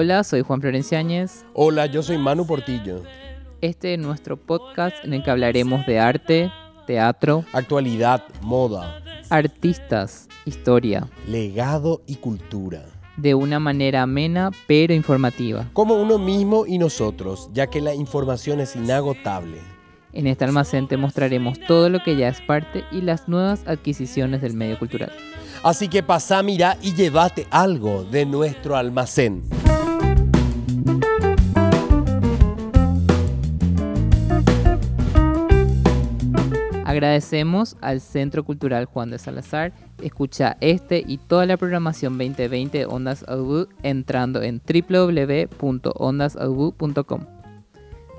Hola, soy Juan Florenciáñez. Hola, yo soy Manu Portillo. Este es nuestro podcast en el que hablaremos de arte, teatro, Actualidad, moda, artistas, historia, legado y cultura. de una manera amena pero informativa. Como uno mismo y nosotros, ya que la información es inagotable. En este almacén te mostraremos todo lo que ya es parte y las nuevas adquisiciones del medio cultural. Así que pasá, mira y llévate algo de nuestro almacén. Agradecemos al Centro Cultural Juan de Salazar. Escucha este y toda la programación 2020 de Ondas Aubu entrando en www.ondasaubu.com.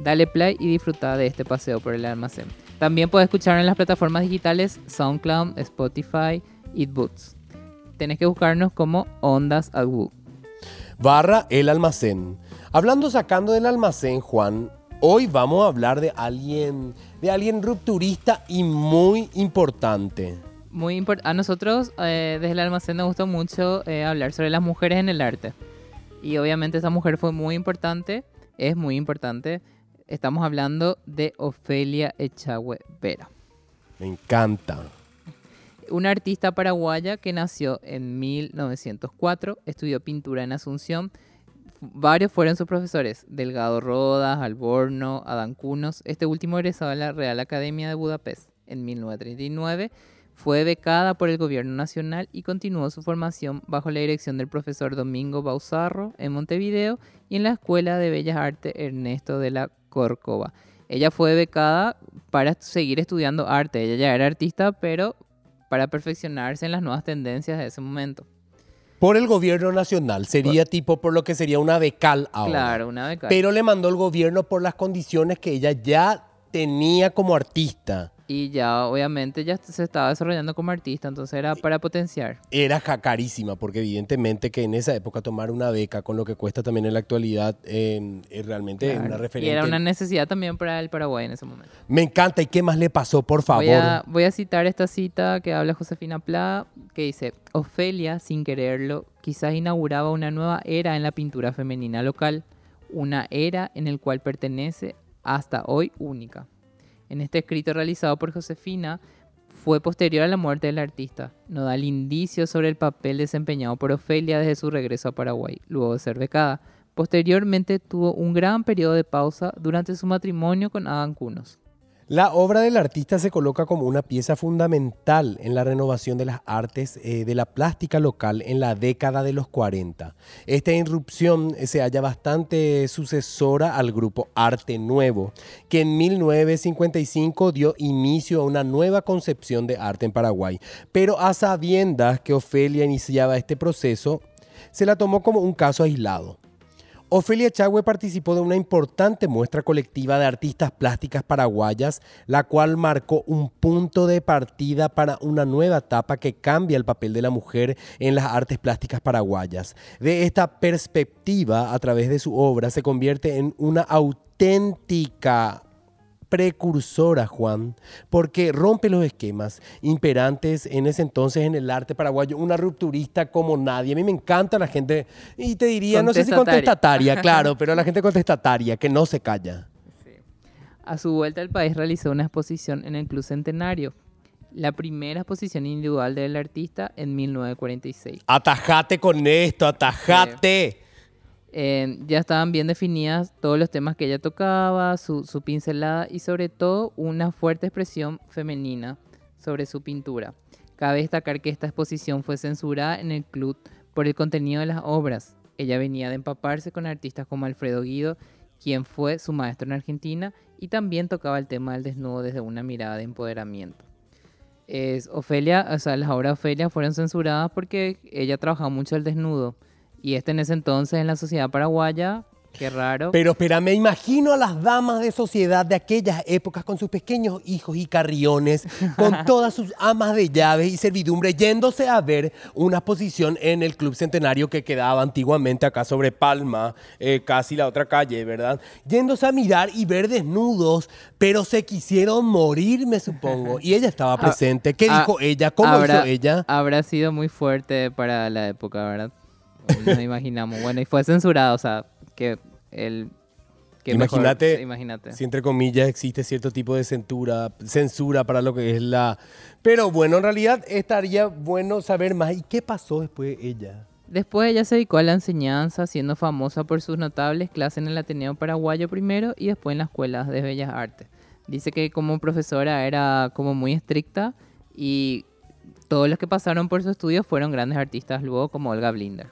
Dale play y disfruta de este paseo por el almacén. También puedes escucharlo en las plataformas digitales SoundCloud, Spotify y Boots. Tenés que buscarnos como Ondas Aubu. Barra el almacén. Hablando sacando del almacén, Juan, hoy vamos a hablar de alguien, de alguien rupturista y muy importante. Muy import- a nosotros eh, desde el almacén nos gusta mucho eh, hablar sobre las mujeres en el arte. Y obviamente esa mujer fue muy importante, es muy importante. Estamos hablando de Ofelia Echagüe Vera, Me encanta. una artista paraguaya que nació en 1904, estudió pintura en Asunción. Varios fueron sus profesores, Delgado Rodas, Alborno, Adán Cunos. Este último egresado de la Real Academia de Budapest en 1939. Fue becada por el gobierno nacional y continuó su formación bajo la dirección del profesor Domingo Bauzarro en Montevideo y en la Escuela de Bellas Artes Ernesto de la Córcova. Ella fue becada para seguir estudiando arte. Ella ya era artista, pero para perfeccionarse en las nuevas tendencias de ese momento. Por el gobierno nacional, sería tipo por lo que sería una becal ahora. Claro, una beca. Pero le mandó el gobierno por las condiciones que ella ya tenía como artista. Y ya obviamente ya se estaba desarrollando como artista, entonces era para potenciar. Era carísima, porque evidentemente que en esa época tomar una beca con lo que cuesta también en la actualidad eh, es realmente Claro. una Y referente. era una necesidad también para el Paraguay en ese momento. Me encanta. ¿Y qué más le pasó, por favor? Voy a, voy a citar esta cita que habla Josefina Pla, que dice, Ofelia, sin quererlo, quizás inauguraba una nueva era en la pintura femenina local, una era en el cual pertenece hasta hoy única. En este escrito realizado por Josefina, fue posterior a la muerte del artista. No da el indicio sobre el papel desempeñado por Ofelia desde su regreso a Paraguay, luego de ser becada. Posteriormente tuvo un gran periodo de pausa durante su matrimonio con Adán Cunos. La obra del artista se coloca como una pieza fundamental en la renovación de las artes eh, de la plástica local en la década de los 40. Esta irrupción eh, se halla bastante sucesora al grupo Arte Nuevo, que en 1955 dio inicio a una nueva concepción de arte en Paraguay. Pero a sabiendas que Ofelia iniciaba este proceso, se la tomó como un caso aislado. Ofelia Chagüe participó de una importante muestra colectiva de artistas plásticas paraguayas, la cual marcó un punto de partida para una nueva etapa que cambia el papel de la mujer en las artes plásticas paraguayas. De esta perspectiva, a través de su obra, se convierte en una auténtica precursora, Juan, porque rompe los esquemas imperantes en ese entonces en el arte paraguayo, una rupturista como nadie. A mí me encanta la gente, y te diría, no sé si Contestataria. claro, pero la gente contestataria, que no se calla. A su vuelta al país realizó una exposición en el Club Centenario, la primera exposición individual del artista en 1946. Atajate con esto, atajate. Eh, ya estaban bien definidas todos los temas que ella tocaba, su, su pincelada y sobre todo una fuerte expresión femenina sobre su pintura. Cabe destacar que esta exposición fue censurada en el club por el contenido de las obras. Ella venía de empaparse con artistas como Alfredo Guido, quien fue su maestro en Argentina, y también tocaba el tema del desnudo desde una mirada de empoderamiento. Es Ofelia, o sea, las obras de Ofelia fueron censuradas porque ella trabajaba mucho el desnudo. Y este en ese entonces en la sociedad paraguaya, qué raro. Pero espera, me imagino a las damas de sociedad de aquellas épocas con sus pequeños hijos y carriones, con todas sus amas de llaves y servidumbre, yéndose a ver una exposición en el Club Centenario que quedaba antiguamente acá sobre Palma, eh, casi la otra calle, ¿verdad? Yéndose a mirar y ver desnudos, pero se quisieron morir, me supongo. Y ella estaba presente. ¿Qué ah, dijo ella? ¿Cómo habrá, hizo ella? Habrá sido muy fuerte para la época, ¿verdad? Nos imaginamos. Bueno, y fue censurado, o sea, que el... Imagínate-. Si entre comillas existe cierto tipo de censura, censura para lo que es la... Pero bueno, en realidad estaría bueno saber más. ¿Y qué pasó después de ella? Después ella se dedicó a la enseñanza, siendo famosa por sus notables clases en el Ateneo Paraguayo primero y después en las escuelas de Bellas Artes. Dice que como profesora era como muy estricta y todos los que pasaron por su estudio fueron grandes artistas luego como Olga Blinder.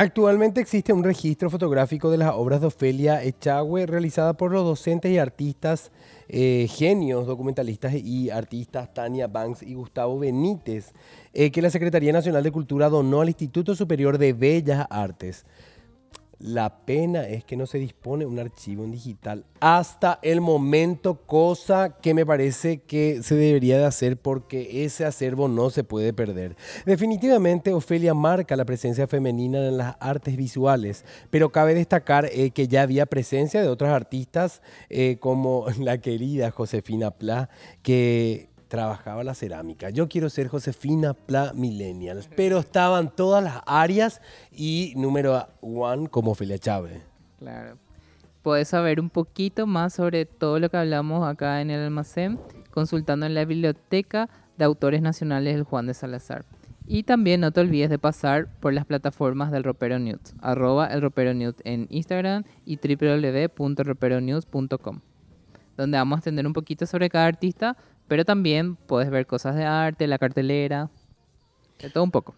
Actualmente existe un registro fotográfico de las obras de Ofelia Echagüe realizada por los docentes y artistas eh, genios, documentalistas y artistas Tania Banks y Gustavo Benítez, eh, que la Secretaría Nacional de Cultura donó al Instituto Superior de Bellas Artes. La pena es que no se dispone un archivo en digital hasta el momento, cosa que me parece que se debería de hacer porque ese acervo no se puede perder. Definitivamente Ofelia marca la presencia femenina en las artes visuales, pero cabe destacar eh, que ya había presencia de otras artistas eh, como la querida Josefina Pla, que trabajaba la cerámica. Yo quiero ser Josefina Pla Millennials, pero estaban todas las áreas y número one como Ofelia Chávez. Claro. Puedes saber un poquito más sobre todo lo que hablamos acá en el almacén consultando en la biblioteca de autores nacionales del Juan de Salazar. Y también no te olvides de pasar por las plataformas del Ropero News, arroba el Ropero News en Instagram y www.roperonews.com, donde vamos a entender un poquito sobre cada artista, pero también puedes ver cosas de arte, la cartelera, de todo un poco.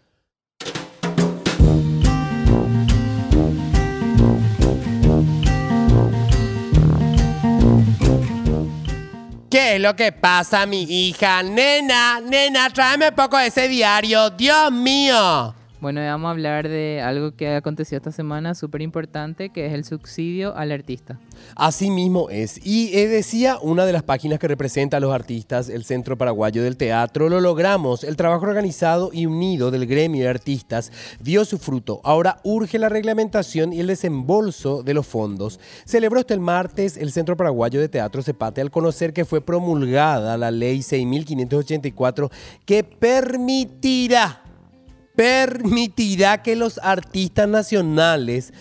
¿Qué es lo que pasa, mi hija? Nena, nena, tráeme un poco de ese diario. Dios mío. Bueno, vamos a hablar de algo que aconteció esta semana súper importante, que es el subsidio al artista. Así mismo es. Y eh, decía una de las páginas que representa a los artistas, el Centro Paraguayo del Teatro, lo logramos. El trabajo organizado y unido del gremio de artistas dio su fruto. Ahora urge la reglamentación y el desembolso de los fondos. Celebró este el martes el Centro Paraguayo de Teatro Cepate al conocer que fue promulgada la ley 6584 que permitirá permitirá que los artistas nacionales,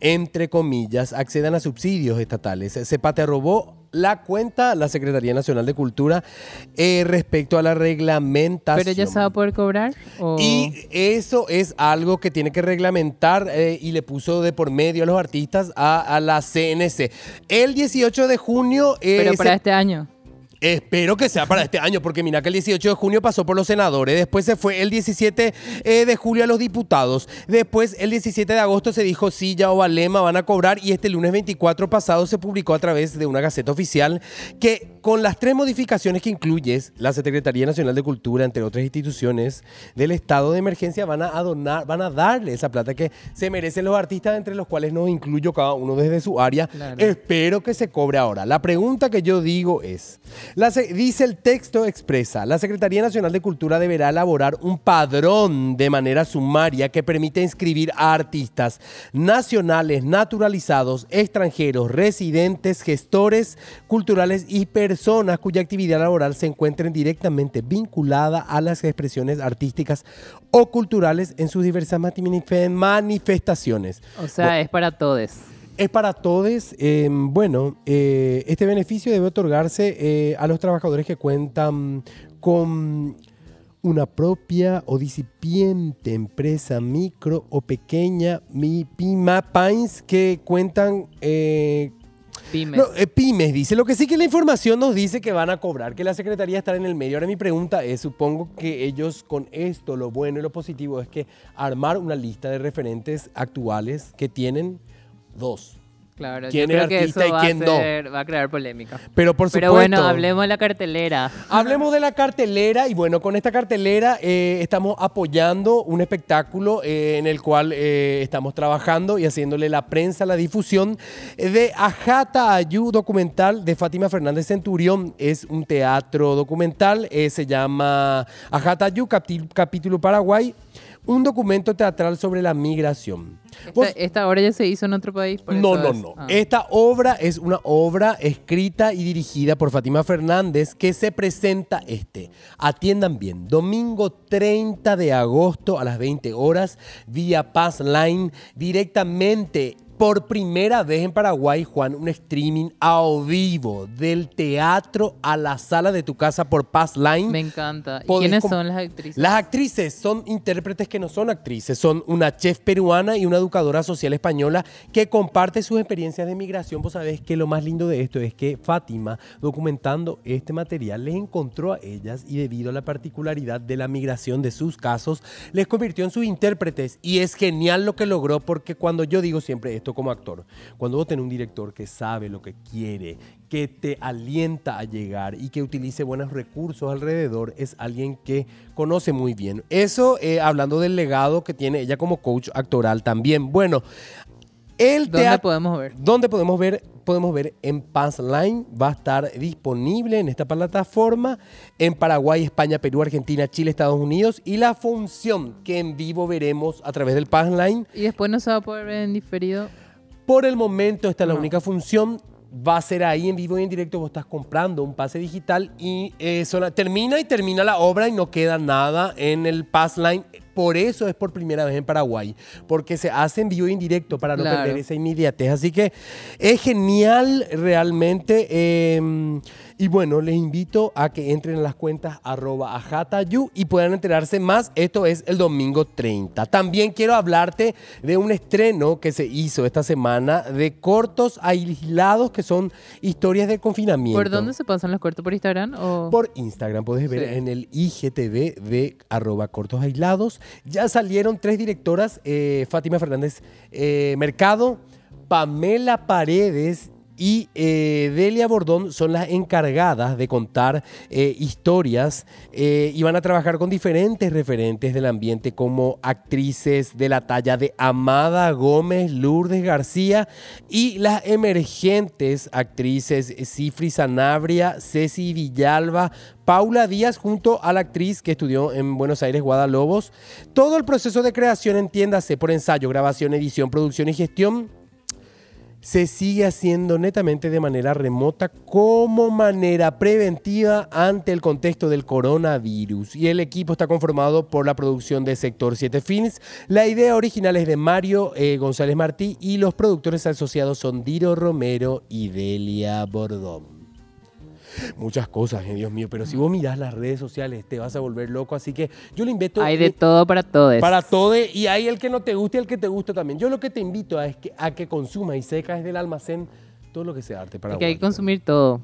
entre comillas, accedan a subsidios estatales. Cepate robó la cuenta la Secretaría Nacional de Cultura eh, respecto a la reglamentación. ¿Pero ya se va a poder cobrar? o- Y eso es algo que tiene que reglamentar eh, y le puso de por medio a los artistas a, a la CNC. El 18 de junio... eh, Pero se- para este año. Espero que sea para este año, porque mira que el 18 de junio pasó por los senadores, después se fue el 17 eh, de julio a los diputados, después el 17 de agosto se dijo sí, ya o Valema van a cobrar y este lunes 24 pasado se publicó a través de una gaceta oficial que con las tres modificaciones que incluyes, la Secretaría Nacional de Cultura, entre otras instituciones del estado de emergencia, van a donar, van a darle esa plata que se merecen los artistas, entre los cuales nos incluyo cada uno desde su área. Claro. Espero que se cobre ahora. La pregunta que yo digo es, la se- dice el texto expresa, la Secretaría Nacional de Cultura deberá elaborar un padrón de manera sumaria que permita inscribir a artistas nacionales, naturalizados, extranjeros, residentes, gestores culturales y personas cuya actividad laboral se encuentren directamente vinculada a las expresiones artísticas o culturales en sus diversas manif- manifestaciones. O sea, es para todos. Es para todos. eh, bueno, eh, este beneficio debe otorgarse eh, a los trabajadores que cuentan con una propia o dicipiente empresa micro o pequeña, mi PIMA, PAINS, que cuentan eh, Pymes. no, pymes, dice. Lo que sí que la información nos dice que van a cobrar, que la Secretaría estará en el medio. Ahora mi pregunta es, supongo que ellos con esto, lo bueno y lo positivo es que armar una lista de referentes actuales que tienen dos. claro, yo quién es creo que eso y va, quién a no. ser- va a crear polémica. Pero por Pero supuesto... bueno, hablemos de la cartelera. Hablemos de la cartelera y bueno, con esta cartelera eh, estamos apoyando un espectáculo eh, en el cual eh, estamos trabajando y haciéndole la prensa, la difusión de Ajata Ayú documental de Fátima Fernández Centurión. Es un teatro documental, eh, se llama Ajata Ayú, capítulo Paraguay. Un documento teatral sobre la migración. Esta, Vos- esta obra ya se hizo en otro país. por no, eso no, es- no. ah. Esta obra es una obra escrita y dirigida por Fátima Fernández que se presenta este. Atiendan bien, domingo 30 de agosto a las 20 horas vía Pass Line directamente. Por primera vez en Paraguay, Juan, un streaming a vivo del teatro a la sala de tu casa por Pass Line. Me encanta. ¿Y Podés quiénes son las actrices? Las actrices son intérpretes que no son actrices, son una chef peruana y una educadora social española que comparte sus experiencias de migración. Vos sabés que lo más lindo de esto es que Fátima, documentando este material, les encontró a ellas y debido a la particularidad de la migración de sus casos, les convirtió en sus intérpretes. Y es genial lo que logró porque cuando yo digo siempre esto como actor, cuando vos tenés un director que sabe lo que quiere, que te alienta a llegar y que utilice buenos recursos alrededor, es alguien que conoce muy bien. Eso eh, hablando del legado que tiene ella como coach actoral también. Bueno, el ¿Dónde podemos ver? ¿Dónde podemos ver? Podemos ver en Pass Line, va a estar disponible en esta plataforma, en Paraguay, España, Perú, Argentina, Chile, Estados Unidos y la función que en vivo veremos a través del Pass Line Y después no se va a poder ver en diferido. por el momento, esta es la No. única función. Va a ser ahí en vivo y en directo. Vos estás comprando un pase digital y eh, sola- termina y termina la obra y no queda nada en el pass line. Por eso es por primera vez en Paraguay, porque se hace en vivo y en directo para no Claro. perder esa inmediatez. Así que es genial realmente. eh, y bueno, les invito a que entren en las cuentas arroba ajatayu y puedan enterarse más. Esto es el domingo 30. También quiero hablarte de un estreno que se hizo esta semana de cortos aislados que son historias de confinamiento. ¿Por dónde se pasan los cortos? ¿Por Instagram? O... Por Instagram, puedes ver Sí. en el IGTV de arroba cortos aislados. Ya salieron tres directoras, eh, Fátima Fernández eh, Mercado, Pamela Paredes y eh, Delia Bordón son las encargadas de contar eh, historias eh, y van a trabajar con diferentes referentes del ambiente como actrices de la talla de Amada Gómez, Lourdes García y las emergentes actrices Cifri Sanabria, Ceci Villalba, Paula Díaz junto a la actriz que estudió en Buenos Aires, Guadalobos. Todo el proceso de creación, entiéndase, por ensayo, grabación, edición, producción y gestión, se sigue haciendo netamente de manera remota como manera preventiva ante el contexto del coronavirus. Y el equipo está conformado por la producción de Sector 7 Films. La idea original es de Mario eh, González Martí y los productores asociados son Diro Romero y Delia Bordón. Muchas cosas, eh, Dios mío, pero si vos mirás las redes sociales te vas a volver loco, así que yo le invito Hay de todo para todos. para todo y hay el que no te guste y el que te gusta también. Yo lo que te invito a es que, a que consumas y secas del almacén todo lo que sea arte para Porque hay que consumir todo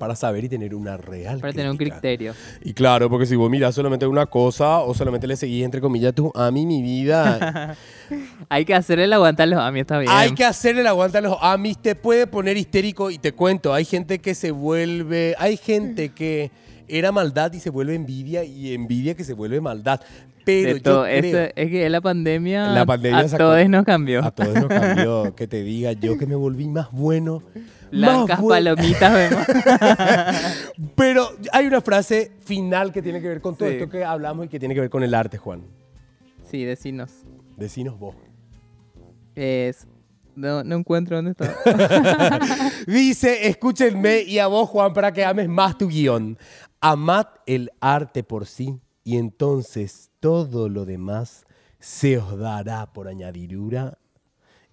para saber y tener una real para tener un criterio. Y claro, porque si vos mirás solamente una cosa o solamente le seguís entre comillas tu a mí mi vida, Hay que hacerle el aguante a los amis, está bien. hay que hacerle el aguante a los amis, te puede poner histérico y te cuento, hay gente que se vuelve, hay gente que era maldad y se vuelve envidia y envidia que se vuelve maldad. Pero De yo todo. creo- Esto- es que la pandemia, La pandemia a sacó- todos nos cambió. A todos nos cambió. que te diga yo que me volví más bueno. Blancas palomitas vemos. Pero hay una frase final que tiene que ver con todo Sí. esto que hablamos y que tiene que ver con el arte, Juan. sí, decinos. Decinos vos. Es... No, no encuentro dónde está. Dice, escúchenme y a vos, Juan, para que ames más tu guion. Amad el arte por sí y entonces todo lo demás se os dará por añadidura.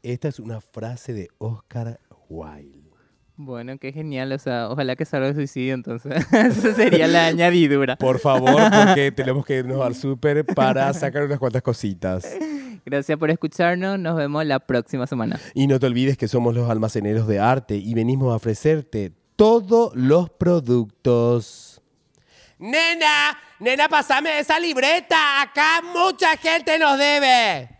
Esta es una frase de Oscar Wilde. bueno, qué genial. O sea, ojalá que salga el suicidio entonces. Esa sería la añadidura. Por favor, porque tenemos que irnos al súper para sacar unas cuantas cositas. Gracias por escucharnos. Nos vemos la próxima semana. Y no te olvides que somos los almaceneros de arte y venimos a ofrecerte todos los productos. Nena, nena, pasame esa libreta. Acá mucha gente nos debe.